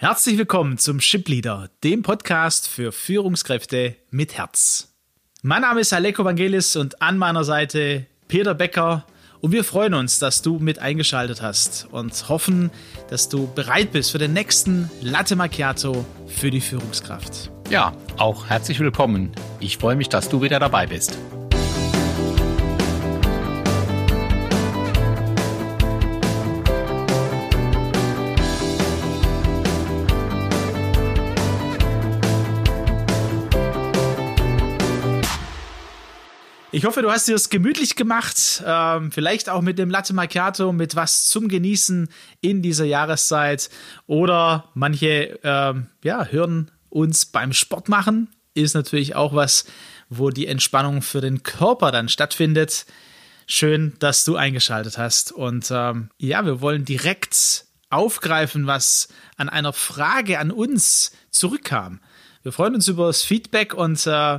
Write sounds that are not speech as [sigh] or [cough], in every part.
Herzlich willkommen zum Ship Leader, dem Podcast für Führungskräfte mit Herz. Mein Name ist Aleko Vangelis und an meiner Seite Peter Becker und wir freuen uns, dass du mit eingeschaltet hast und hoffen, dass du bereit bist für den nächsten Latte Macchiato für die Führungskraft. Ja, auch herzlich willkommen. Ich freue mich, dass du wieder dabei bist. Ich hoffe, du hast dir es gemütlich gemacht, ähm, vielleicht auch mit dem Latte Macchiato, mit was zum Genießen in dieser Jahreszeit. Oder manche ähm, ja, hören uns beim Sport machen. Ist natürlich auch was, wo die Entspannung für den Körper dann stattfindet. Schön, dass du eingeschaltet hast. Und ähm, ja, wir wollen direkt aufgreifen, was an einer Frage an uns zurückkam. Wir freuen uns über das Feedback und äh,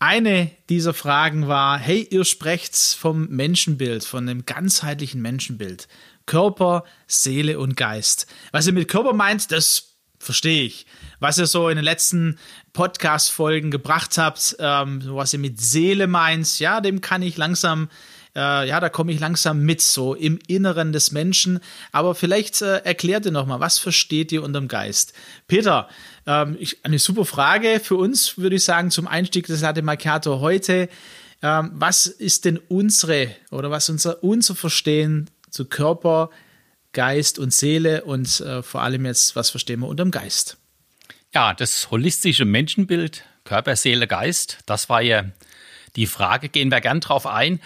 eine dieser Fragen war, hey, ihr sprecht vom Menschenbild, von einem ganzheitlichen Menschenbild. Körper, Seele und Geist. Was ihr mit Körper meint, das verstehe ich. Was ihr so in den letzten Podcast-Folgen gebracht habt, ähm, was ihr mit Seele meint, ja, dem kann ich langsam äh, ja, da komme ich langsam mit, so im Inneren des Menschen. Aber vielleicht äh, erklärt ihr nochmal, was versteht ihr unterm Geist? Peter, ähm, ich, eine super Frage für uns, würde ich sagen, zum Einstieg des Latte Macchiato heute. Ähm, was ist denn unsere oder was unser, unser Verstehen zu Körper, Geist und Seele und äh, vor allem jetzt, was verstehen wir unterm Geist? Ja, das holistische Menschenbild, Körper, Seele, Geist, das war ja die Frage, gehen wir gern drauf ein.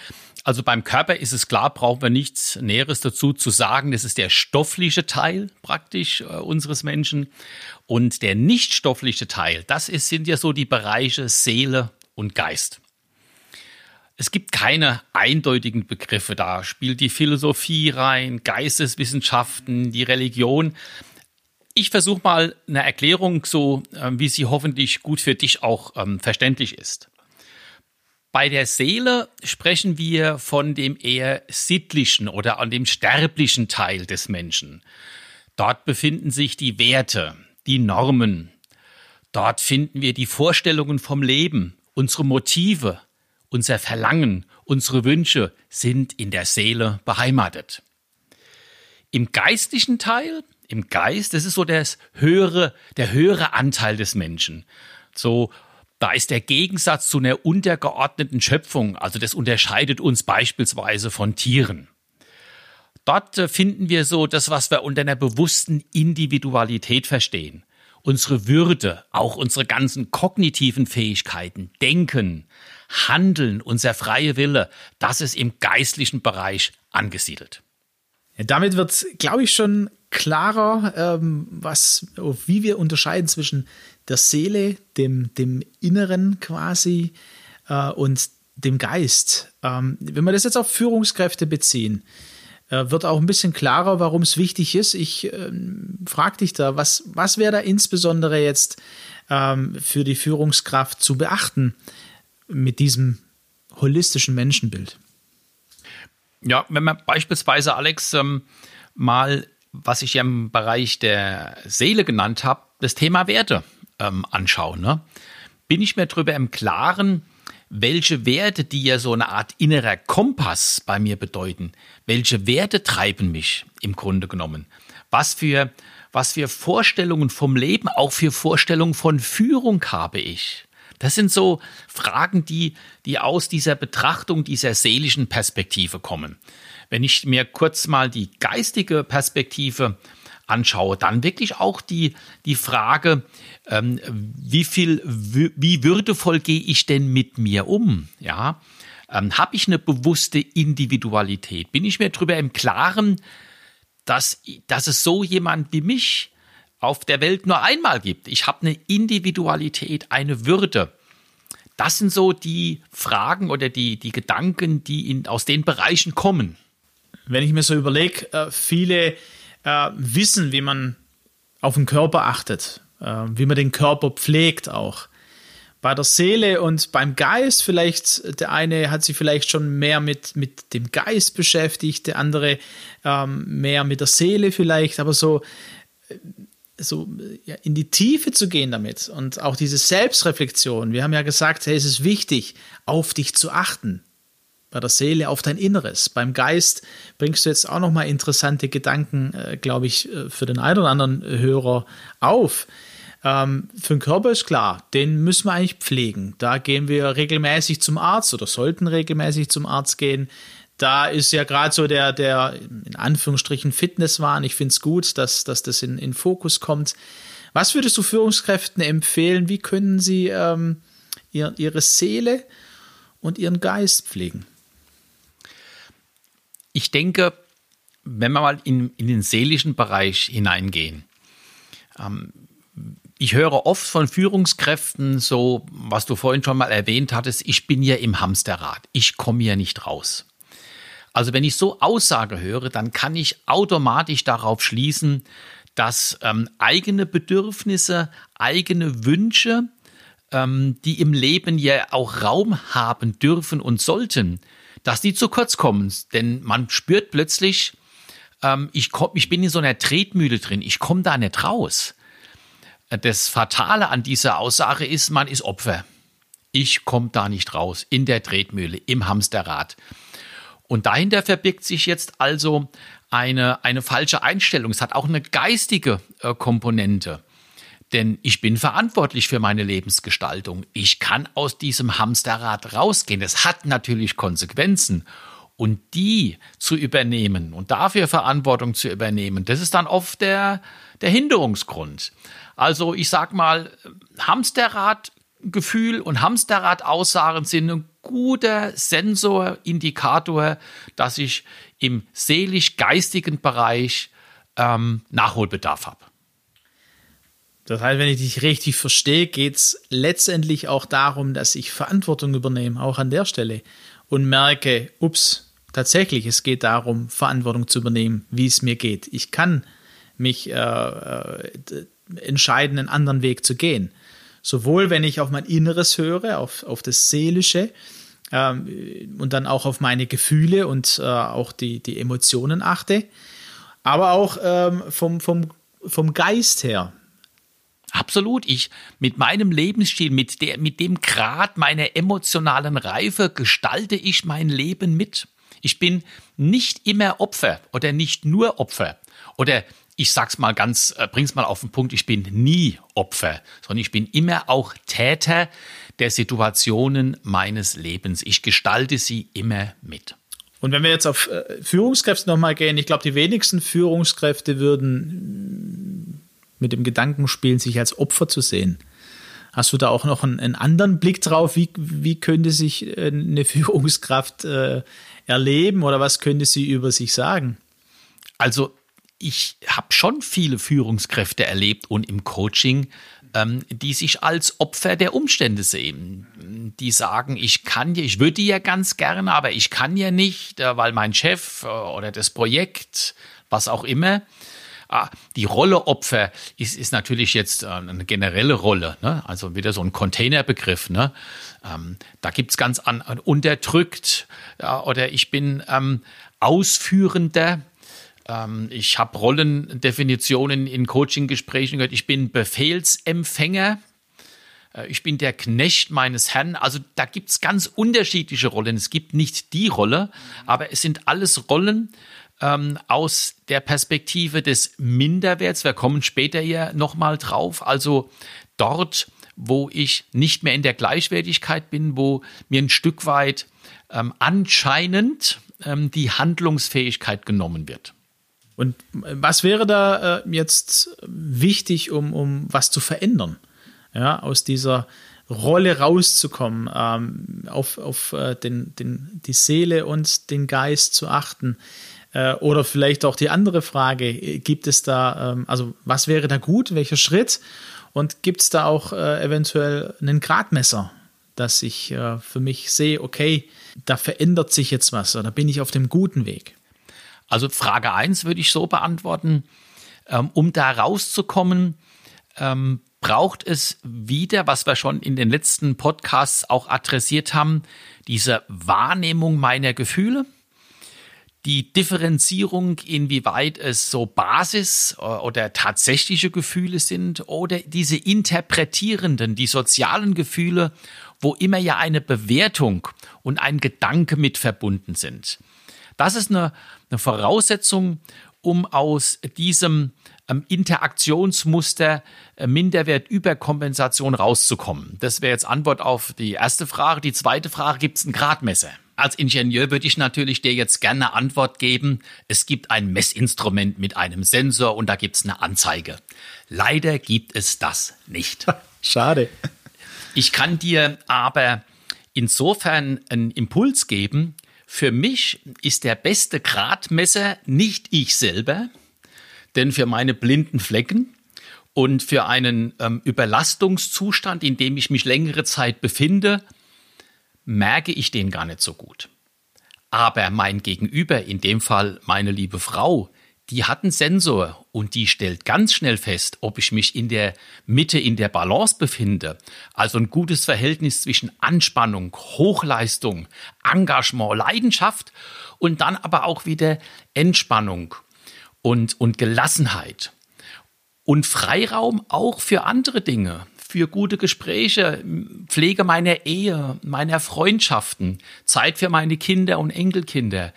Also beim Körper ist es klar, brauchen wir nichts Näheres dazu zu sagen. Das ist der stoffliche Teil praktisch äh, unseres Menschen. Und der nicht stoffliche Teil, das ist, sind ja so die Bereiche Seele und Geist. Es gibt keine eindeutigen Begriffe da. Spielt die Philosophie rein, Geisteswissenschaften, die Religion. Ich versuche mal eine Erklärung, so äh, wie sie hoffentlich gut für dich auch ähm, verständlich ist. Bei der Seele sprechen wir von dem eher sittlichen oder an dem sterblichen Teil des Menschen. Dort befinden sich die Werte, die Normen. Dort finden wir die Vorstellungen vom Leben, unsere Motive, unser Verlangen, unsere Wünsche sind in der Seele beheimatet. Im geistlichen Teil, im Geist, das ist so das höhere, der höhere Anteil des Menschen. So da ist der Gegensatz zu einer untergeordneten Schöpfung, also das unterscheidet uns beispielsweise von Tieren. Dort äh, finden wir so das, was wir unter einer bewussten Individualität verstehen. Unsere Würde, auch unsere ganzen kognitiven Fähigkeiten, Denken, Handeln, unser freie Wille, das ist im geistlichen Bereich angesiedelt. Ja, damit wird, glaube ich, schon klarer, ähm, was, wie wir unterscheiden zwischen der Seele, dem, dem Inneren quasi äh, und dem Geist. Ähm, wenn wir das jetzt auf Führungskräfte beziehen, äh, wird auch ein bisschen klarer, warum es wichtig ist. Ich äh, frage dich da, was, was wäre da insbesondere jetzt ähm, für die Führungskraft zu beachten mit diesem holistischen Menschenbild? Ja, wenn man beispielsweise, Alex, ähm, mal, was ich ja im Bereich der Seele genannt habe, das Thema Werte ähm, anschaue, ne? bin ich mir darüber im Klaren, welche Werte, die ja so eine Art innerer Kompass bei mir bedeuten, welche Werte treiben mich im Grunde genommen? Was für, was für Vorstellungen vom Leben, auch für Vorstellungen von Führung habe ich? Das sind so Fragen, die, die aus dieser Betrachtung dieser seelischen Perspektive kommen. Wenn ich mir kurz mal die geistige Perspektive anschaue, dann wirklich auch die, die Frage, ähm, wie viel, wie würdevoll gehe ich denn mit mir um? Ja, ähm, habe ich eine bewusste Individualität? Bin ich mir darüber im Klaren, dass, dass es so jemand wie mich auf der Welt nur einmal gibt? Ich habe eine Individualität, eine Würde. Das sind so die Fragen oder die, die Gedanken, die in, aus den Bereichen kommen. Wenn ich mir so überlege, äh, viele äh, wissen, wie man auf den Körper achtet, äh, wie man den Körper pflegt auch. Bei der Seele und beim Geist vielleicht, der eine hat sich vielleicht schon mehr mit, mit dem Geist beschäftigt, der andere ähm, mehr mit der Seele vielleicht, aber so, so ja, in die Tiefe zu gehen damit und auch diese Selbstreflexion. Wir haben ja gesagt, hey, es ist wichtig, auf dich zu achten. Bei der Seele auf dein Inneres. Beim Geist bringst du jetzt auch nochmal interessante Gedanken, äh, glaube ich, äh, für den einen oder anderen Hörer auf. Ähm, für den Körper ist klar, den müssen wir eigentlich pflegen. Da gehen wir regelmäßig zum Arzt oder sollten regelmäßig zum Arzt gehen da ist ja gerade so der, der in Anführungsstrichen Fitnesswahn. Ich finde es gut, dass, dass das in, in Fokus kommt. Was würdest du Führungskräften empfehlen? Wie können sie ähm, ihr, ihre Seele und ihren Geist pflegen? Ich denke, wenn wir mal in, in den seelischen Bereich hineingehen, ähm, ich höre oft von Führungskräften so, was du vorhin schon mal erwähnt hattest, ich bin ja im Hamsterrad, ich komme ja nicht raus. Also wenn ich so Aussage höre, dann kann ich automatisch darauf schließen, dass ähm, eigene Bedürfnisse, eigene Wünsche, ähm, die im Leben ja auch Raum haben dürfen und sollten, dass die zu kurz kommen. Denn man spürt plötzlich, ähm, ich, komm, ich bin in so einer Tretmühle drin, ich komme da nicht raus. Das Fatale an dieser Aussage ist, man ist Opfer. Ich komme da nicht raus, in der Tretmühle, im Hamsterrad. Und dahinter verbirgt sich jetzt also eine, eine falsche Einstellung. Es hat auch eine geistige äh, Komponente. Denn ich bin verantwortlich für meine Lebensgestaltung. Ich kann aus diesem Hamsterrad rausgehen. Es hat natürlich Konsequenzen. Und die zu übernehmen und dafür Verantwortung zu übernehmen, das ist dann oft der, der Hinderungsgrund. Also ich sag mal, Hamsterradgefühl und Hamsterrad-Aussagen sind ein guter Sensor, Indikator, dass ich im seelisch-geistigen Bereich ähm, Nachholbedarf habe. Das heißt, wenn ich dich richtig verstehe, geht es letztendlich auch darum, dass ich Verantwortung übernehme, auch an der Stelle, und merke, ups, tatsächlich, es geht darum, Verantwortung zu übernehmen, wie es mir geht. Ich kann mich äh, äh, entscheiden, einen anderen Weg zu gehen. Sowohl wenn ich auf mein Inneres höre, auf, auf das Seelische ähm, und dann auch auf meine Gefühle und äh, auch die, die Emotionen achte, aber auch ähm, vom, vom, vom Geist her. Absolut. Ich mit meinem Lebensstil, mit, der, mit dem Grad meiner emotionalen Reife gestalte ich mein Leben mit. Ich bin nicht immer Opfer oder nicht nur Opfer oder ich sag's mal ganz, äh, bring's mal auf den Punkt, ich bin nie Opfer, sondern ich bin immer auch Täter der Situationen meines Lebens. Ich gestalte sie immer mit. Und wenn wir jetzt auf äh, Führungskräfte nochmal gehen, ich glaube, die wenigsten Führungskräfte würden mit dem Gedanken spielen, sich als Opfer zu sehen. Hast du da auch noch einen, einen anderen Blick drauf? Wie, wie könnte sich äh, eine [laughs] Führungskraft äh, erleben oder was könnte sie über sich sagen? Also ich habe schon viele Führungskräfte erlebt und im Coaching, ähm, die sich als Opfer der Umstände sehen. Die sagen, ich kann ja, ich würde ja ganz gerne, aber ich kann ja nicht, äh, weil mein Chef äh, oder das Projekt, was auch immer. Ah, die Rolle Opfer ist, ist natürlich jetzt äh, eine generelle Rolle, ne? also wieder so ein Containerbegriff. Ne? Ähm, da gibt es ganz an, unterdrückt ja, oder ich bin ähm, Ausführender ähm, ich habe Rollendefinitionen in Coaching-Gesprächen gehört. Ich bin Befehlsempfänger. Äh, ich bin der Knecht meines Herrn. Also da gibt es ganz unterschiedliche Rollen. Es gibt nicht die Rolle, aber es sind alles Rollen ähm, aus der Perspektive des Minderwerts. Wir kommen später hier nochmal drauf. Also dort, wo ich nicht mehr in der Gleichwertigkeit bin, wo mir ein Stück weit ähm, anscheinend ähm, die Handlungsfähigkeit genommen wird. Und was wäre da äh, jetzt wichtig, um, um was zu verändern? Ja, aus dieser Rolle rauszukommen, ähm, auf, auf äh, den, den, die Seele und den Geist zu achten. Äh, oder vielleicht auch die andere Frage, gibt es da, ähm, also was wäre da gut, welcher Schritt? Und gibt es da auch äh, eventuell einen Gradmesser, dass ich äh, für mich sehe, okay, da verändert sich jetzt was oder bin ich auf dem guten Weg? Also Frage 1 würde ich so beantworten, ähm, um da rauszukommen, ähm, braucht es wieder, was wir schon in den letzten Podcasts auch adressiert haben, diese Wahrnehmung meiner Gefühle, die Differenzierung, inwieweit es so Basis äh, oder tatsächliche Gefühle sind oder diese interpretierenden, die sozialen Gefühle, wo immer ja eine Bewertung und ein Gedanke mit verbunden sind. Das ist eine, eine Voraussetzung, um aus diesem ähm, Interaktionsmuster äh, Minderwert-Überkompensation rauszukommen. Das wäre jetzt Antwort auf die erste Frage. Die zweite Frage, gibt es ein Gradmesser? Als Ingenieur würde ich natürlich dir jetzt gerne Antwort geben. Es gibt ein Messinstrument mit einem Sensor und da gibt es eine Anzeige. Leider gibt es das nicht. [laughs] Schade. Ich kann dir aber insofern einen Impuls geben. Für mich ist der beste Gradmesser nicht ich selber, denn für meine blinden Flecken und für einen ähm, Überlastungszustand, in dem ich mich längere Zeit befinde, merke ich den gar nicht so gut. Aber mein Gegenüber, in dem Fall meine liebe Frau, die hat einen Sensor und die stellt ganz schnell fest, ob ich mich in der Mitte, in der Balance befinde. Also ein gutes Verhältnis zwischen Anspannung, Hochleistung, Engagement, Leidenschaft und dann aber auch wieder Entspannung und, und Gelassenheit. Und Freiraum auch für andere Dinge für gute Gespräche, Pflege meiner Ehe, meiner Freundschaften, Zeit für meine Kinder und Enkelkinder.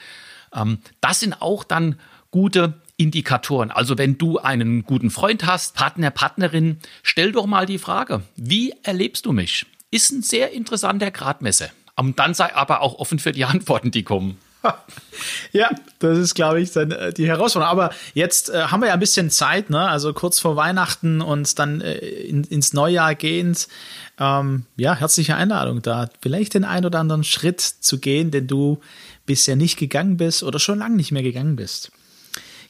Ähm, das sind auch dann gute Indikatoren. Also wenn du einen guten Freund hast, Partner, Partnerin, stell doch mal die Frage, wie erlebst du mich? Ist ein sehr interessanter Gradmesser. Und dann sei aber auch offen für die Antworten, die kommen. Ja, das ist, glaube ich, dann äh, die Herausforderung. Aber jetzt äh, haben wir ja ein bisschen Zeit, ne? Also kurz vor Weihnachten und dann äh, in, ins Neujahr gehend. Ähm, ja, herzliche Einladung da, vielleicht den ein oder anderen Schritt zu gehen, den du bisher nicht gegangen bist oder schon lange nicht mehr gegangen bist.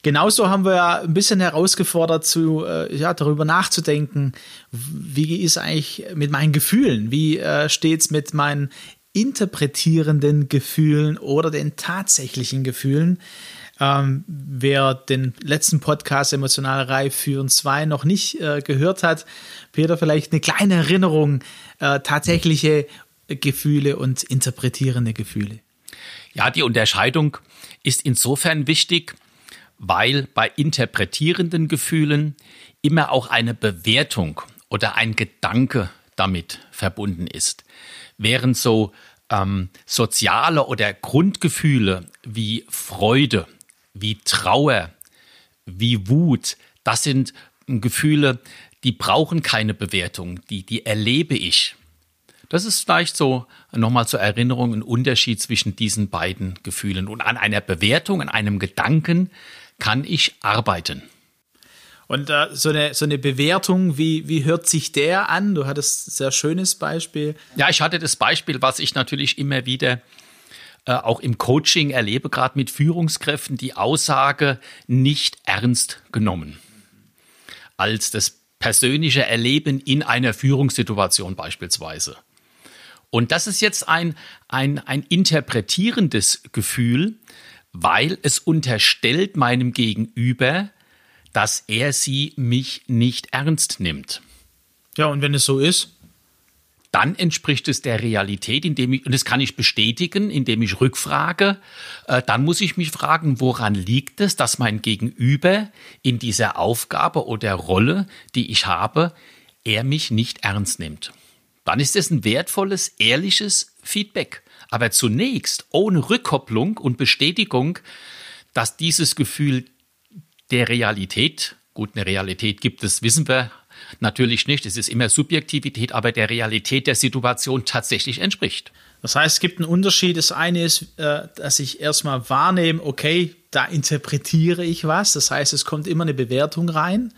Genauso haben wir ja ein bisschen herausgefordert, zu, äh, ja, darüber nachzudenken, wie ist eigentlich mit meinen Gefühlen? Wie äh, es mit meinen interpretierenden Gefühlen oder den tatsächlichen Gefühlen. Ähm, wer den letzten Podcast Emotional Reif führen 2 noch nicht äh, gehört hat, Peter, vielleicht eine kleine Erinnerung, äh, tatsächliche Gefühle und interpretierende Gefühle. Ja, die Unterscheidung ist insofern wichtig, weil bei interpretierenden Gefühlen immer auch eine Bewertung oder ein Gedanke damit verbunden ist. Während so ähm, soziale oder Grundgefühle wie Freude, wie Trauer, wie Wut, das sind Gefühle, die brauchen keine Bewertung, die, die erlebe ich. Das ist vielleicht so nochmal zur Erinnerung ein Unterschied zwischen diesen beiden Gefühlen. Und an einer Bewertung, an einem Gedanken kann ich arbeiten. Und äh, so, eine, so eine Bewertung, wie, wie hört sich der an? Du hattest ein sehr schönes Beispiel. Ja, ich hatte das Beispiel, was ich natürlich immer wieder äh, auch im Coaching erlebe, gerade mit Führungskräften, die Aussage nicht ernst genommen. Als das persönliche Erleben in einer Führungssituation beispielsweise. Und das ist jetzt ein, ein, ein interpretierendes Gefühl, weil es unterstellt meinem Gegenüber, dass er sie mich nicht ernst nimmt. Ja, und wenn es so ist? Dann entspricht es der Realität, indem ich, und das kann ich bestätigen, indem ich rückfrage. Äh, dann muss ich mich fragen, woran liegt es, dass mein Gegenüber in dieser Aufgabe oder Rolle, die ich habe, er mich nicht ernst nimmt. Dann ist es ein wertvolles, ehrliches Feedback. Aber zunächst ohne Rückkopplung und Bestätigung, dass dieses Gefühl der Realität. Gut, eine Realität gibt es, wissen wir natürlich nicht. Es ist immer Subjektivität, aber der Realität der Situation tatsächlich entspricht. Das heißt, es gibt einen Unterschied. Das eine ist, äh, dass ich erstmal wahrnehme, okay, da interpretiere ich was. Das heißt, es kommt immer eine Bewertung rein.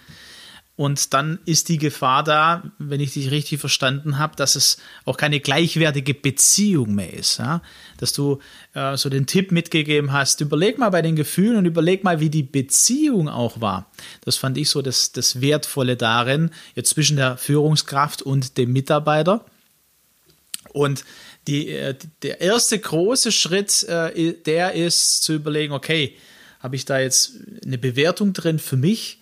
Und dann ist die Gefahr da, wenn ich dich richtig verstanden habe, dass es auch keine gleichwertige Beziehung mehr ist. Ja? Dass du äh, so den Tipp mitgegeben hast, überleg mal bei den Gefühlen und überleg mal, wie die Beziehung auch war. Das fand ich so das, das Wertvolle darin, jetzt zwischen der Führungskraft und dem Mitarbeiter. Und die, äh, der erste große Schritt, äh, der ist zu überlegen, okay, habe ich da jetzt eine Bewertung drin für mich?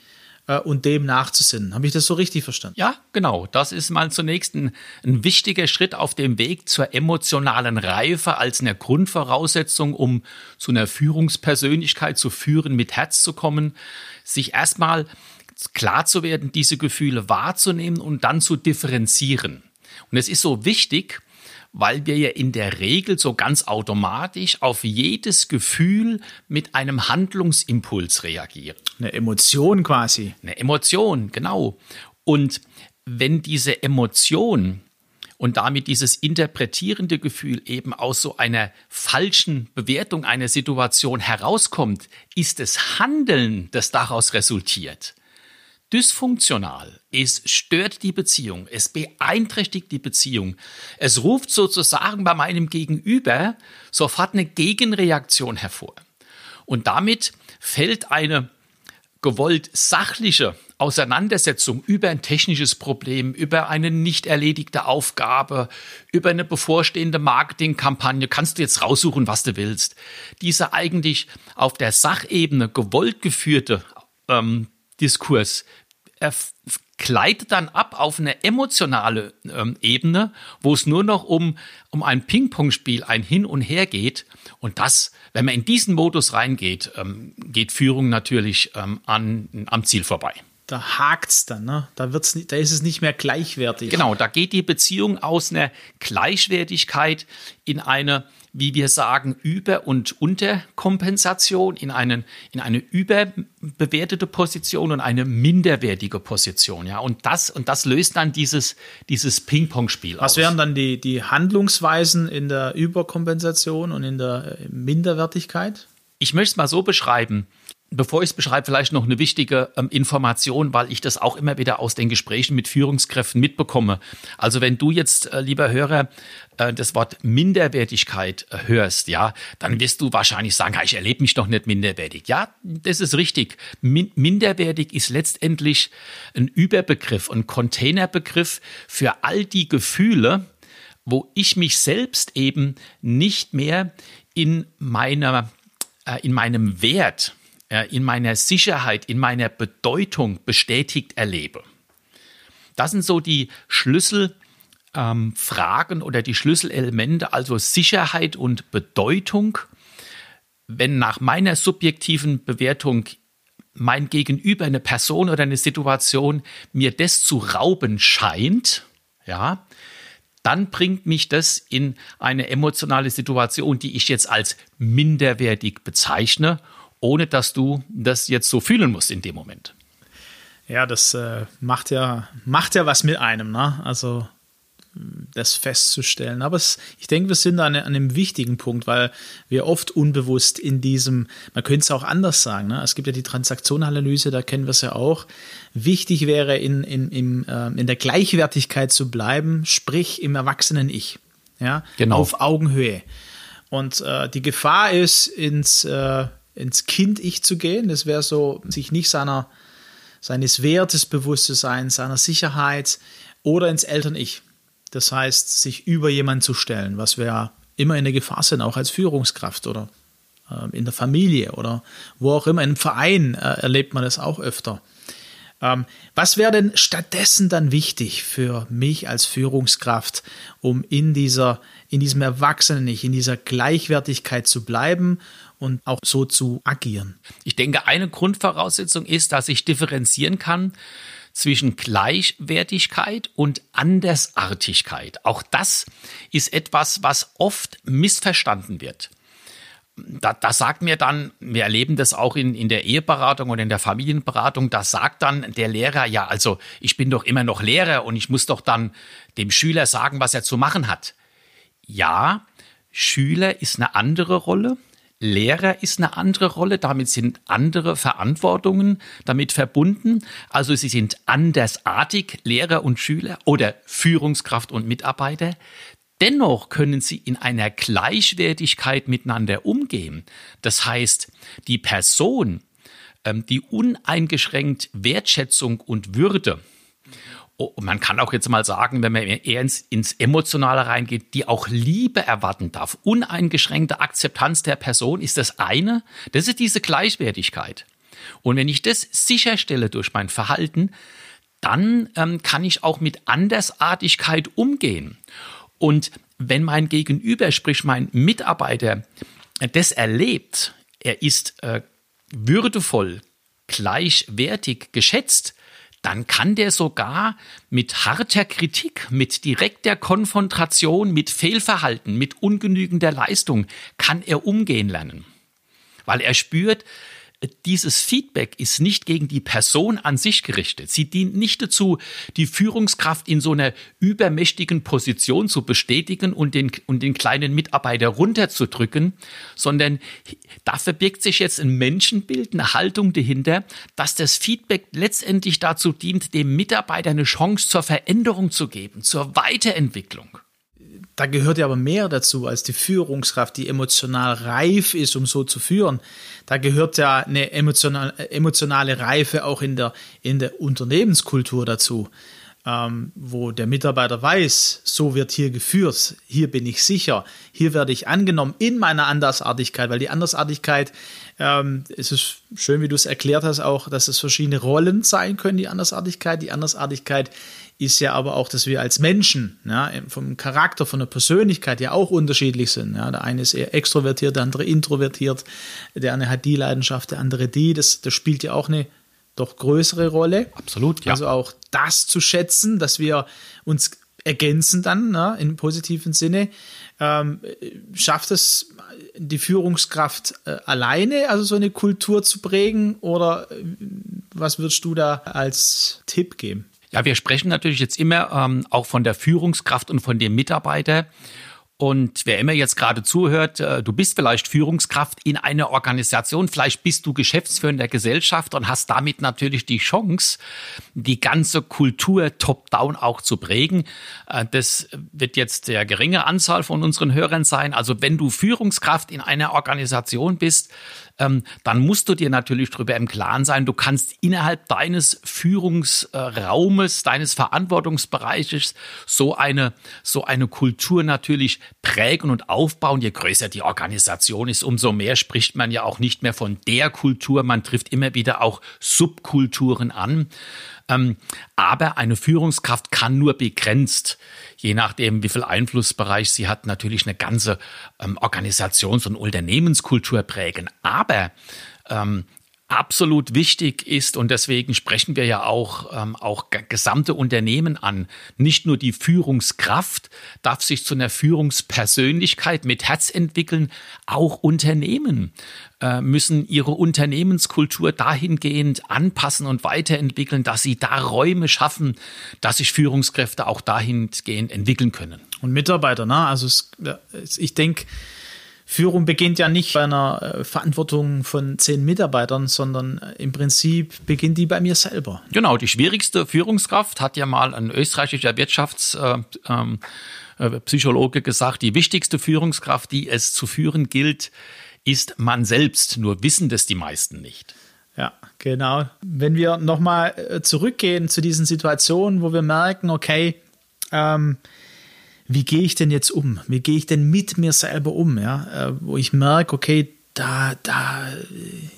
Äh, und dem nachzusinnen. Habe ich das so richtig verstanden? Ja, genau. Das ist mal zunächst ein, ein wichtiger Schritt auf dem Weg zur emotionalen Reife als eine Grundvoraussetzung, um zu einer Führungspersönlichkeit zu führen, mit Herz zu kommen, sich erstmal klar zu werden, diese Gefühle wahrzunehmen und dann zu differenzieren. Und es ist so wichtig, weil wir ja in der Regel so ganz automatisch auf jedes Gefühl mit einem Handlungsimpuls reagieren. Eine Emotion quasi. Eine Emotion, genau. Und wenn diese Emotion und damit dieses interpretierende Gefühl eben aus so einer falschen Bewertung einer Situation herauskommt, ist es Handeln, das daraus resultiert dysfunktional. Es stört die Beziehung. Es beeinträchtigt die Beziehung. Es ruft sozusagen bei meinem Gegenüber sofort eine Gegenreaktion hervor. Und damit fällt eine gewollt sachliche Auseinandersetzung über ein technisches Problem, über eine nicht erledigte Aufgabe, über eine bevorstehende Marketingkampagne, kannst du jetzt raussuchen, was du willst. Diese eigentlich auf der Sachebene gewollt geführte ähm, Diskurs er gleitet dann ab auf eine emotionale ähm, Ebene, wo es nur noch um, um ein Ping-Pong-Spiel, ein Hin und Her geht. Und das, wenn man in diesen Modus reingeht, ähm, geht Führung natürlich ähm, an, am Ziel vorbei. Da hakt's dann, ne? Da, wird's, da ist es nicht mehr gleichwertig. Genau, da geht die Beziehung aus einer Gleichwertigkeit in eine wie wir sagen, Über- und Unterkompensation in, einen, in eine überbewertete Position und eine minderwertige Position. Ja? Und, das, und das löst dann dieses, dieses Ping-Pong-Spiel aus. Was wären dann die, die Handlungsweisen in der Überkompensation und in der Minderwertigkeit? Ich möchte es mal so beschreiben. Bevor ich es beschreibe, vielleicht noch eine wichtige ähm, Information, weil ich das auch immer wieder aus den Gesprächen mit Führungskräften mitbekomme. Also wenn du jetzt, äh, lieber Hörer, äh, das Wort Minderwertigkeit äh, hörst, ja, dann wirst du wahrscheinlich sagen, ich erlebe mich doch nicht minderwertig. Ja, das ist richtig. Min minderwertig ist letztendlich ein Überbegriff, ein Containerbegriff für all die Gefühle, wo ich mich selbst eben nicht mehr in meiner, äh, in meinem Wert in meiner Sicherheit, in meiner Bedeutung bestätigt erlebe. Das sind so die Schlüsselfragen ähm, oder die Schlüsselelemente, also Sicherheit und Bedeutung. Wenn nach meiner subjektiven Bewertung mein Gegenüber, eine Person oder eine Situation mir das zu rauben scheint, ja, dann bringt mich das in eine emotionale Situation, die ich jetzt als minderwertig bezeichne ohne dass du das jetzt so fühlen musst in dem Moment. Ja, das äh, macht ja macht ja was mit einem, ne? Also das festzustellen. Aber es, ich denke, wir sind an, an, einem wichtigen Punkt, weil wir oft unbewusst in diesem, man könnte es auch anders sagen, ne? es gibt ja die Transaktionanalyse, da kennen wir es ja auch. Wichtig wäre, in, in, in, äh, in der Gleichwertigkeit zu bleiben, sprich im erwachsenen Ich. Ja? Genau. Auf Augenhöhe. Und äh, die Gefahr ist, ins, äh, ins Kind-Ich zu gehen. Das wäre so, sich nicht seiner, seines Wertes bewusst zu sein, seiner Sicherheit oder ins Eltern-Ich. Das heißt, sich über jemanden zu stellen, was wir immer in der Gefahr sind, auch als Führungskraft oder äh, in der Familie oder wo auch immer, im Verein äh, erlebt man das auch öfter. Ähm, was wäre denn stattdessen dann wichtig für mich als Führungskraft, um in dieser, in diesem Erwachsenen-Ich, in dieser Gleichwertigkeit zu bleiben und auch so zu agieren? Ich denke, eine Grundvoraussetzung ist, dass ich differenzieren kann zwischen Gleichwertigkeit und Andersartigkeit. Auch das ist etwas, was oft missverstanden wird. Da, da sagt mir dann, wir erleben das auch in, in der Eheberatung und in der Familienberatung, da sagt dann der Lehrer, ja, also ich bin doch immer noch Lehrer und ich muss doch dann dem Schüler sagen, was er zu machen hat. Ja, Schüler ist eine andere Rolle Lehrer ist eine andere Rolle, damit sind andere Verantwortungen damit verbunden. Also sie sind andersartig, Lehrer und Schüler oder Führungskraft und Mitarbeiter. Dennoch können sie in einer Gleichwertigkeit miteinander umgehen. Das heißt, die Person, ähm, die uneingeschränkt Wertschätzung und Würde Oh, man kann auch jetzt mal sagen, wenn man eher ins, ins Emotionale reingeht, die auch Liebe erwarten darf. Uneingeschränkte Akzeptanz der Person ist das eine. Das ist diese Gleichwertigkeit. Und wenn ich das sicherstelle durch mein Verhalten, dann ähm, kann ich auch mit Andersartigkeit umgehen. Und wenn mein Gegenüber, sprich mein Mitarbeiter, das erlebt, er ist äh, würdevoll, gleichwertig geschätzt, dann kann der sogar mit harter Kritik, mit direkter Konfrontation, mit Fehlverhalten, mit ungenügender Leistung, kann er umgehen lernen. Weil er spürt, dieses Feedback ist nicht gegen die Person an sich gerichtet. Sie dient nicht dazu, die Führungskraft in so einer übermächtigen Position zu bestätigen und den, und den kleinen Mitarbeiter runterzudrücken, sondern da verbirgt sich jetzt ein Menschenbild, eine Haltung dahinter, dass das Feedback letztendlich dazu dient, dem Mitarbeiter eine Chance zur Veränderung zu geben, zur Weiterentwicklung da gehört ja aber mehr dazu als die Führungskraft, die emotional reif ist, um so zu führen. Da gehört ja eine emotional, emotionale Reife auch in der, in der Unternehmenskultur dazu, ähm, wo der Mitarbeiter weiß, so wird hier geführt, hier bin ich sicher, hier werde ich angenommen in meiner Andersartigkeit, weil die Andersartigkeit, ähm, es ist schön, wie du es erklärt hast, auch, dass es verschiedene Rollen sein können, die Andersartigkeit. Die Andersartigkeit ist ja aber auch, dass wir als Menschen ja, vom Charakter, von der Persönlichkeit ja auch unterschiedlich sind. Ja, der eine ist eher extrovertiert, der andere introvertiert, der eine hat die Leidenschaft, der andere die. Das, das spielt ja auch eine doch größere Rolle. Absolut, ja. Also auch das zu schätzen, dass wir uns ergänzen dann ne, im positiven Sinne. Ähm, schafft es die Führungskraft äh, alleine, also so eine Kultur zu prägen? Oder äh, was würdest du da als Tipp geben? Ja, wir sprechen natürlich jetzt immer ähm, auch von der Führungskraft und von dem Mitarbeiter. Und wer immer jetzt gerade zuhört, äh, du bist vielleicht Führungskraft in einer Organisation, vielleicht bist du Geschäftsführer in der Gesellschaft und hast damit natürlich die Chance, die ganze Kultur top-down auch zu prägen. Äh, das wird jetzt der geringe Anzahl von unseren Hörern sein. Also wenn du Führungskraft in einer Organisation bist, ähm, dann musst du dir natürlich darüber im Klaren sein, du kannst innerhalb deines Führungsraumes, deines Verantwortungsbereiches so eine, so eine Kultur natürlich prägen und aufbauen. Je größer die Organisation ist, umso mehr spricht man ja auch nicht mehr von der Kultur. Man trifft immer wieder auch Subkulturen an. Ähm, aber eine Führungskraft kann nur begrenzt, je nachdem, wie viel Einflussbereich sie hat, natürlich eine ganze ähm, Organisations- und Unternehmenskultur prägen. Aber ähm, absolut wichtig ist und deswegen sprechen wir ja auch ähm, auch gesamte Unternehmen an. Nicht nur die Führungskraft darf sich zu einer Führungspersönlichkeit mit Herz entwickeln, auch Unternehmen äh, müssen ihre Unternehmenskultur dahingehend anpassen und weiterentwickeln, dass sie da Räume schaffen, dass sich Führungskräfte auch dahingehend entwickeln können. Und Mitarbeiter, ne? Also es, ich denke, Führung beginnt ja nicht bei einer äh, Verantwortung von zehn Mitarbeitern, sondern äh, im Prinzip beginnt die bei mir selber. Genau, die schwierigste Führungskraft hat ja mal ein österreichischer Wirtschaftspsychologe äh, ähm, gesagt, die wichtigste Führungskraft, die es zu führen gilt, ist man selbst. Nur wissen das die meisten nicht. Ja, genau. Wenn wir nochmal zurückgehen zu diesen Situationen, wo wir merken, okay, ähm, wie gehe ich denn jetzt um? Wie gehe ich denn mit mir selber um? Ja, äh, wo ich merke, okay, da, da,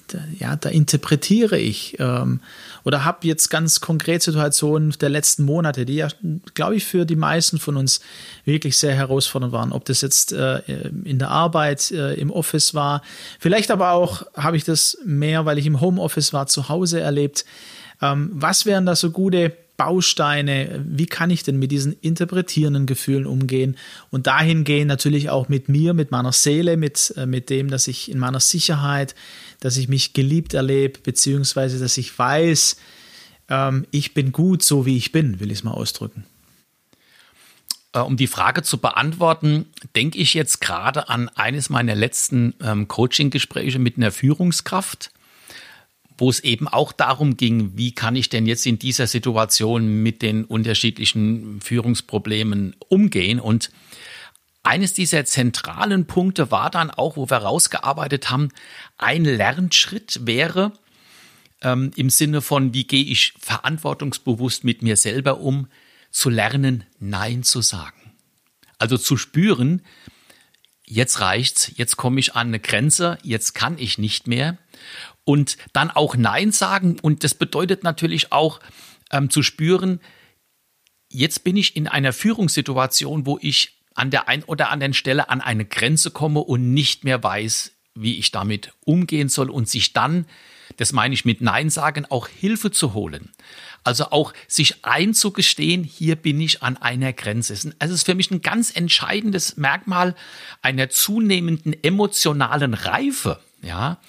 da, ja, da interpretiere ich ähm, oder habe jetzt ganz konkret Situationen der letzten Monate, die ja, glaube ich, für die meisten von uns wirklich sehr herausfordernd waren. Ob das jetzt äh, in der Arbeit, äh, im Office war, vielleicht aber auch habe ich das mehr, weil ich im Homeoffice war, zu Hause erlebt. Ähm, was wären da so gute Bausteine, wie kann ich denn mit diesen interpretierenden Gefühlen umgehen und dahin gehen natürlich auch mit mir, mit meiner Seele, mit, äh, mit dem, dass ich in meiner Sicherheit, dass ich mich geliebt erlebe, beziehungsweise dass ich weiß, ähm, ich bin gut so wie ich bin, will ich es mal ausdrücken. Äh, um die Frage zu beantworten, denke ich jetzt gerade an eines meiner letzten ähm, Coaching-Gespräche mit einer Führungskraft wo es eben auch darum ging, wie kann ich denn jetzt in dieser Situation mit den unterschiedlichen Führungsproblemen umgehen. Und eines dieser zentralen Punkte war dann auch, wo wir rausgearbeitet haben, ein Lernschritt wäre ähm, im Sinne von, wie gehe ich verantwortungsbewusst mit mir selber um, zu lernen, Nein zu sagen. Also zu spüren, jetzt reicht's, jetzt komme ich an eine Grenze, jetzt kann ich nicht mehr. Und dann auch Nein sagen. Und das bedeutet natürlich auch ähm, zu spüren, jetzt bin ich in einer Führungssituation, wo ich an der einen oder anderen Stelle an eine Grenze komme und nicht mehr weiß, wie ich damit umgehen soll und sich dann, das meine ich mit Nein sagen, auch Hilfe zu holen. Also auch sich einzugestehen, hier bin ich an einer Grenze. Also es ist für mich ein ganz entscheidendes Merkmal einer zunehmenden emotionalen Reife, ja,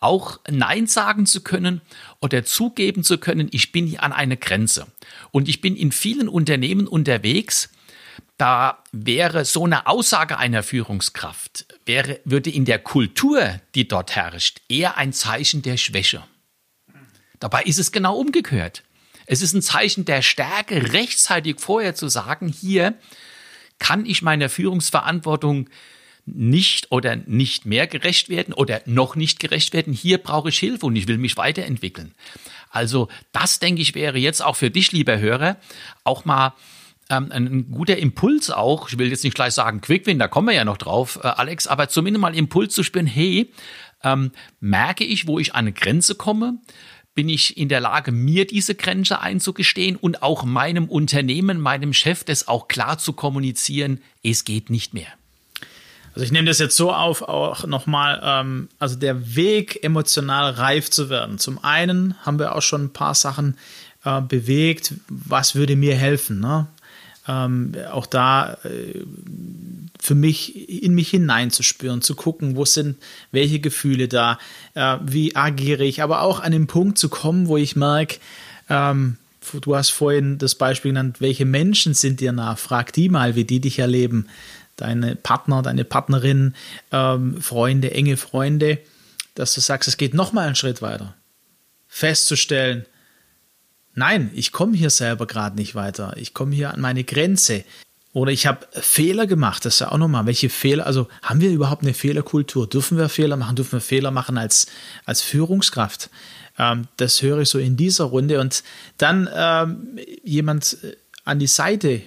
auch Nein sagen zu können oder zugeben zu können, ich bin hier an einer Grenze. Und ich bin in vielen Unternehmen unterwegs, da wäre so eine Aussage einer Führungskraft, wäre, würde in der Kultur, die dort herrscht, eher ein Zeichen der Schwäche. Dabei ist es genau umgekehrt. Es ist ein Zeichen der Stärke, rechtzeitig vorher zu sagen, hier kann ich meiner Führungsverantwortung nicht oder nicht mehr gerecht werden oder noch nicht gerecht werden. Hier brauche ich Hilfe und ich will mich weiterentwickeln. Also das, denke ich, wäre jetzt auch für dich, lieber Hörer, auch mal ähm, ein guter Impuls auch. Ich will jetzt nicht gleich sagen Quickwin, da kommen wir ja noch drauf, äh, Alex, aber zumindest mal Impuls zu spüren, hey, ähm, merke ich, wo ich an eine Grenze komme? bin ich in der Lage, mir diese Grenze einzugestehen und auch meinem Unternehmen, meinem Chef das auch klar zu kommunizieren, es geht nicht mehr. Also ich nehme das jetzt so auf, auch nochmal, ähm, also der Weg, emotional reif zu werden. Zum einen haben wir auch schon ein paar Sachen äh, bewegt, was würde mir helfen. Ne? Ähm, auch da äh, für mich in mich hineinzuspüren, zu gucken, wo sind welche Gefühle da, äh, wie agiere ich, aber auch an den Punkt zu kommen, wo ich merke, ähm, du hast vorhin das Beispiel genannt, welche Menschen sind dir nah? Frag die mal, wie die dich erleben. Deine Partner, deine Partnerin, ähm, Freunde, enge Freunde, dass du sagst, es geht nochmal einen Schritt weiter. Festzustellen, nein, ich komme hier selber gerade nicht weiter. Ich komme hier an meine Grenze. Oder ich habe Fehler gemacht, das ist ja auch nochmal, welche Fehler, also haben wir überhaupt eine Fehlerkultur? Dürfen wir Fehler machen? Dürfen wir Fehler machen als, als Führungskraft? Ähm, das höre ich so in dieser Runde. Und dann ähm, jemand äh, an die Seite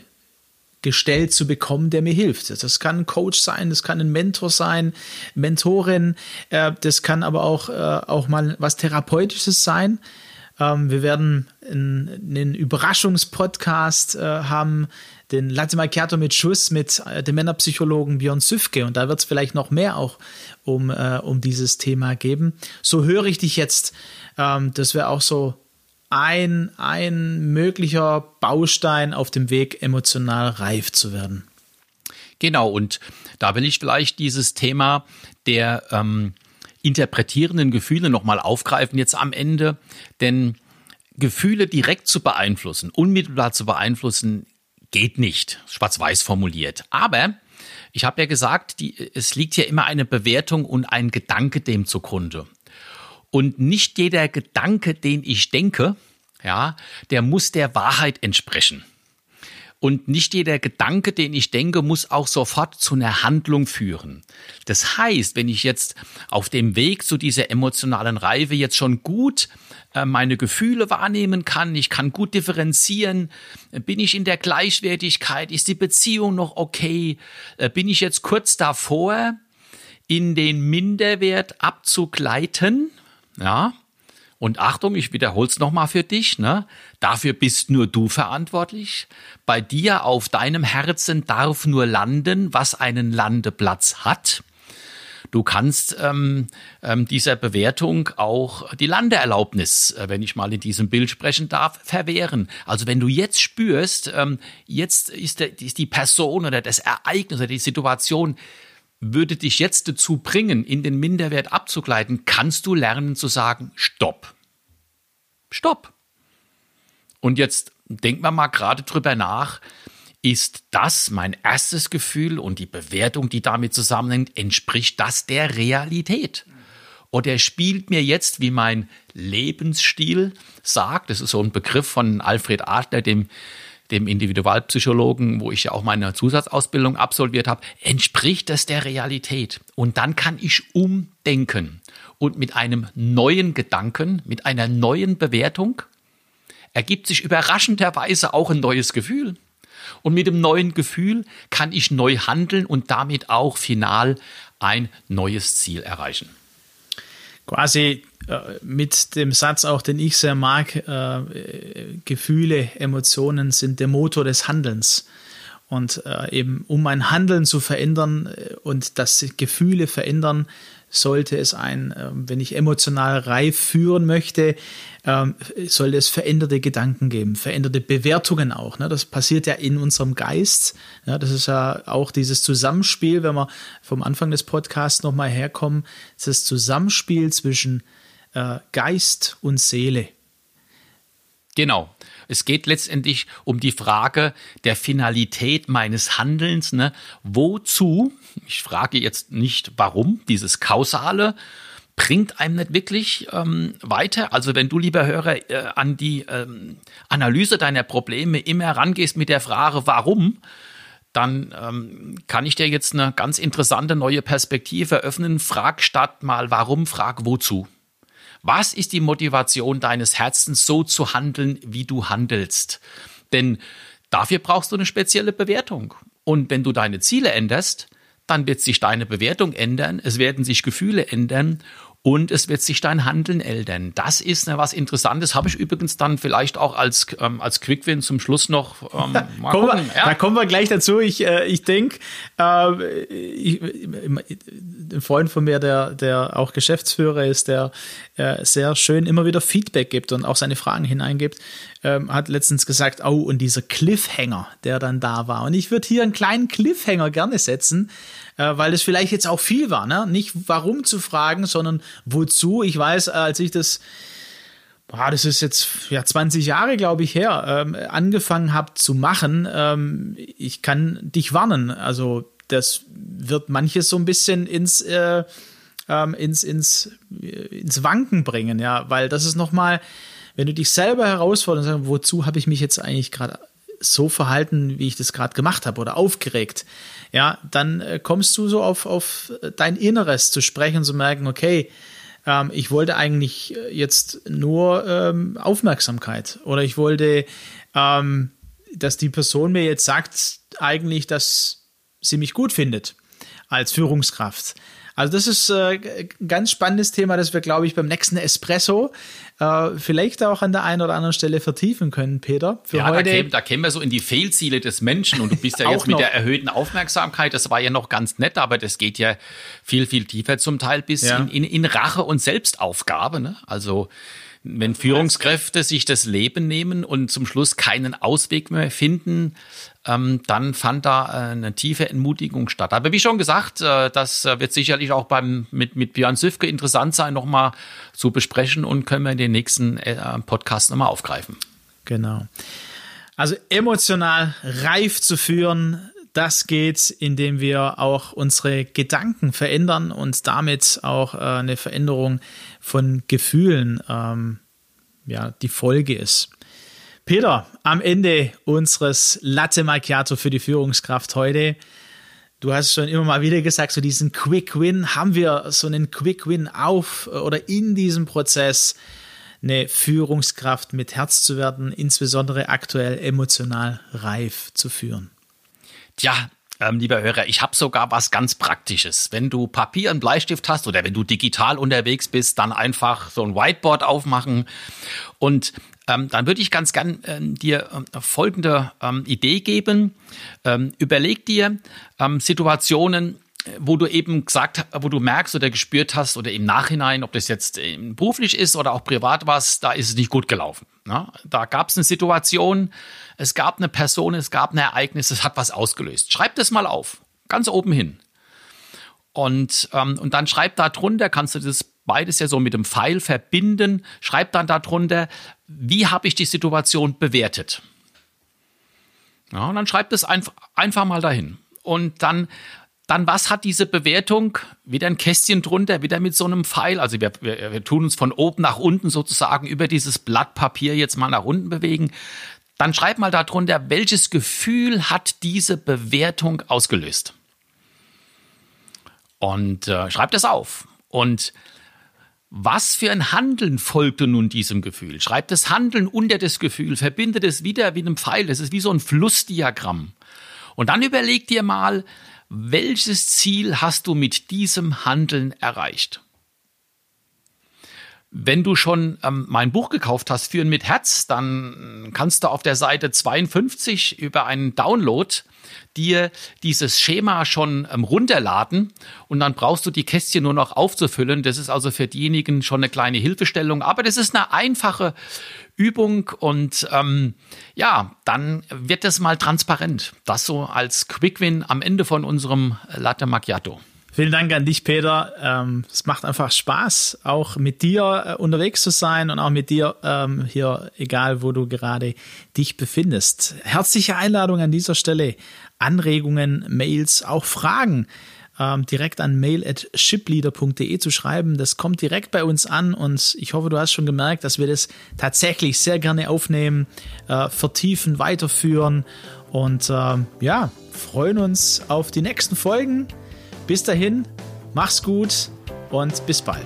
gestellt zu bekommen, der mir hilft. Das kann ein Coach sein, das kann ein Mentor sein, Mentorin, äh, das kann aber auch, äh, auch mal was Therapeutisches sein. Ähm, wir werden einen, Überraschungspodcast äh, haben, den Latte Macchiato mit Schuss mit äh, dem Männerpsychologen Björn Süfke und da wird es vielleicht noch mehr auch um, äh, um dieses Thema geben. So höre ich dich jetzt. Ähm, das wäre auch so ein, ein möglicher Baustein auf dem Weg, emotional reif zu werden. Genau, und da will ich vielleicht dieses Thema der ähm, interpretierenden Gefühle nochmal aufgreifen jetzt am Ende, denn Gefühle direkt zu beeinflussen, unmittelbar zu beeinflussen, geht nicht, schwarz-weiß formuliert. Aber ich habe ja gesagt, die, es liegt ja immer eine Bewertung und ein Gedanke dem zugrunde. Und nicht jeder Gedanke, den ich denke, ja, der muss der Wahrheit entsprechen. Und nicht jeder Gedanke, den ich denke, muss auch sofort zu einer Handlung führen. Das heißt, wenn ich jetzt auf dem Weg zu dieser emotionalen Reife jetzt schon gut äh, meine Gefühle wahrnehmen kann, ich kann gut differenzieren, bin ich in der Gleichwertigkeit, ist die Beziehung noch okay, äh, bin ich jetzt kurz davor, in den Minderwert abzugleiten, ja, und Achtung, ich wiederhole es nochmal für dich, ne? Dafür bist nur du verantwortlich. Bei dir auf deinem Herzen darf nur landen, was einen Landeplatz hat. Du kannst ähm, ähm, dieser Bewertung auch die Landeerlaubnis, äh, wenn ich mal in diesem Bild sprechen darf, verwehren. Also wenn du jetzt spürst, ähm, jetzt ist, der, ist die Person oder das Ereignis oder die Situation würde dich jetzt dazu bringen, in den Minderwert abzugleiten, kannst du lernen zu sagen, stopp. Stopp. Und jetzt denken wir mal gerade drüber nach, ist das mein erstes Gefühl und die Bewertung, die damit zusammenhängt, entspricht das der Realität? Oder spielt mir jetzt, wie mein Lebensstil sagt, das ist so ein Begriff von Alfred Adler, dem dem Individualpsychologen, wo ich ja auch meine Zusatzausbildung absolviert habe, entspricht das der Realität. Und dann kann ich umdenken und mit einem neuen Gedanken, mit einer neuen Bewertung ergibt sich überraschenderweise auch ein neues Gefühl. Und mit dem neuen Gefühl kann ich neu handeln und damit auch final ein neues Ziel erreichen. Quasi mit dem Satz auch, den ich sehr mag, äh, Gefühle, Emotionen sind der Motor des Handelns. Und äh, eben um mein Handeln zu verändern äh, und das Gefühle verändern, sollte es ein, äh, wenn ich emotional reif führen möchte, ähm, sollte es veränderte Gedanken geben, veränderte Bewertungen auch. Ne? Das passiert ja in unserem Geist. Ja, das ist ja auch dieses Zusammenspiel, wenn wir vom Anfang des Podcasts nochmal herkommen, das Zusammenspiel zwischen äh, Geist und Seele. Genau. Es geht letztendlich um die Frage der Finalität meines Handelns. Ne? Wozu, ich frage jetzt nicht warum, dieses Kausale, bringt einem nicht wirklich ähm, weiter. Also wenn du, lieber Hörer, äh, an die ähm, Analyse deiner Probleme immer herangehst mit der Frage, warum, dann ähm, kann ich dir jetzt eine ganz interessante neue Perspektive eröffnen. Frag statt mal warum, frag wozu. Was ist die Motivation deines Herzens, so zu handeln, wie du handelst? Denn dafür brauchst du eine spezielle Bewertung. Und wenn du deine Ziele änderst, dann wird sich deine Bewertung ändern, es werden sich Gefühle ändern und es wird sich dein Handeln ändern. Das ist ne, was Interessantes. Habe ich übrigens dann vielleicht auch als, ähm, als Quickwin zum Schluss noch. Ähm, [laughs] mal kommen wir, ja. Da kommen wir gleich dazu. Ich, äh, ich denke, äh, ich, ein Freund von mir, der, der auch Geschäftsführer ist, der äh, sehr schön immer wieder Feedback gibt und auch seine Fragen hineingibt, ähm, hat letztens gesagt, oh, und dieser Cliffhanger, der dann da war. Und ich würde hier einen kleinen Cliffhanger gerne setzen, äh, weil das vielleicht jetzt auch viel war, ne? Nicht warum zu fragen, sondern wozu. Ich weiß, als ich das boah, das ist jetzt ja 20 Jahre, glaube ich, her, ähm, angefangen habe zu machen, ähm, ich kann dich warnen. Also das wird manches so ein bisschen ins, äh, ähm, ins, ins, ins Wanken bringen, ja, weil das ist nochmal, wenn du dich selber herausforderst, wozu habe ich mich jetzt eigentlich gerade so verhalten, wie ich das gerade gemacht habe oder aufgeregt, ja, dann äh, kommst du so auf, auf dein Inneres zu sprechen und zu merken, okay, ähm, ich wollte eigentlich äh, jetzt nur ähm, Aufmerksamkeit oder ich wollte, ähm, dass die Person mir jetzt sagt, eigentlich, dass sie mich gut findet als Führungskraft. Also das ist äh, ein ganz spannendes Thema, das wir, glaube ich, beim nächsten Espresso äh, vielleicht auch an der einen oder anderen Stelle vertiefen können, Peter. Für ja, heute da, kämen, da kämen wir so in die Fehlziele des Menschen und du bist ja [laughs] jetzt mit der erhöhten Aufmerksamkeit, das war ja noch ganz nett, aber das geht ja viel, viel tiefer zum Teil bis ja. in, in, in Rache und Selbstaufgabe. Ne? Also wenn Führungskräfte sich das Leben nehmen und zum Schluss keinen Ausweg mehr finden, ähm, dann fand da äh, eine tiefe Entmutigung statt. Aber wie schon gesagt, äh, das äh, wird sicherlich auch beim mit, mit Björn Süfke interessant sein, nochmal zu besprechen und können wir in den nächsten Podcast nochmal aufgreifen. Genau. Also emotional reif zu führen, das geht, indem wir auch unsere Gedanken verändern und damit auch äh, eine Veränderung von Gefühlen ähm, ja, die Folge ist. Peter, am Ende unseres Latte Macchiato für die Führungskraft heute. Du hast schon immer mal wieder gesagt, so diesen Quick Win. Haben wir so einen Quick Win auf oder in diesem Prozess eine Führungskraft mit Herz zu werden, insbesondere aktuell emotional reif zu führen? Tja, ähm, lieber Hörer, ich habe sogar was ganz Praktisches. Wenn du Papier und Bleistift hast oder wenn du digital unterwegs bist, dann einfach so ein Whiteboard aufmachen. Und ähm, dann würde ich ganz gern äh, dir äh, folgende ähm, Idee geben. Ähm, überleg dir ähm, Situationen, wo du eben gesagt, wo du merkst oder gespürt hast oder im Nachhinein, ob das jetzt beruflich ist oder auch privat war, da ist es nicht gut gelaufen. Ne? Da gab es eine Situation, es gab eine Person, es gab ein Ereignis, es hat was ausgelöst. Schreib das mal auf, ganz oben hin. Und, ähm, und dann schreib da drunter, kannst du das beides ja so mit dem Pfeil verbinden, schreib dann da drunter, wie habe ich die Situation bewertet. Ja, und dann schreib das einfach, einfach mal dahin. Und dann dann, was hat diese Bewertung? Wieder ein Kästchen drunter, wieder mit so einem Pfeil. Also wir, wir, wir tun uns von oben nach unten sozusagen über dieses Blatt Papier jetzt mal nach unten bewegen. Dann schreib mal darunter, welches Gefühl hat diese Bewertung ausgelöst? Und äh, schreib das auf. Und Was für ein Handeln folgte nun diesem Gefühl? Schreibt das Handeln unter das Gefühl, verbindet es wieder wie einem Pfeil. Das ist wie so ein Flussdiagramm. Und dann überleg dir mal, welches Ziel hast du mit diesem Handeln erreicht? Wenn du schon ähm, mein Buch gekauft hast, Führen mit Herz, dann kannst du auf der Seite 52 über einen Download dir dieses Schema schon ähm, runterladen und dann brauchst du die Kästchen nur noch aufzufüllen. Das ist also für diejenigen schon eine kleine Hilfestellung, aber das ist eine einfache Übung und ähm, ja, dann wird das mal transparent. Das so als Quick-Win am Ende von unserem Latte Macchiato. Vielen Dank an dich, Peter. Ähm, es macht einfach Spaß, auch mit dir äh, unterwegs zu sein und auch mit dir ähm, hier, egal wo du gerade dich befindest. Herzliche Einladung an dieser Stelle. Anregungen, Mails, auch Fragen ähm, direkt an mail.shipleader.de zu schreiben. Das kommt direkt bei uns an und ich hoffe, du hast schon gemerkt, dass wir das tatsächlich sehr gerne aufnehmen, äh, vertiefen, weiterführen und äh, ja, freuen uns auf die nächsten Folgen. Bis dahin, mach's gut und bis bald.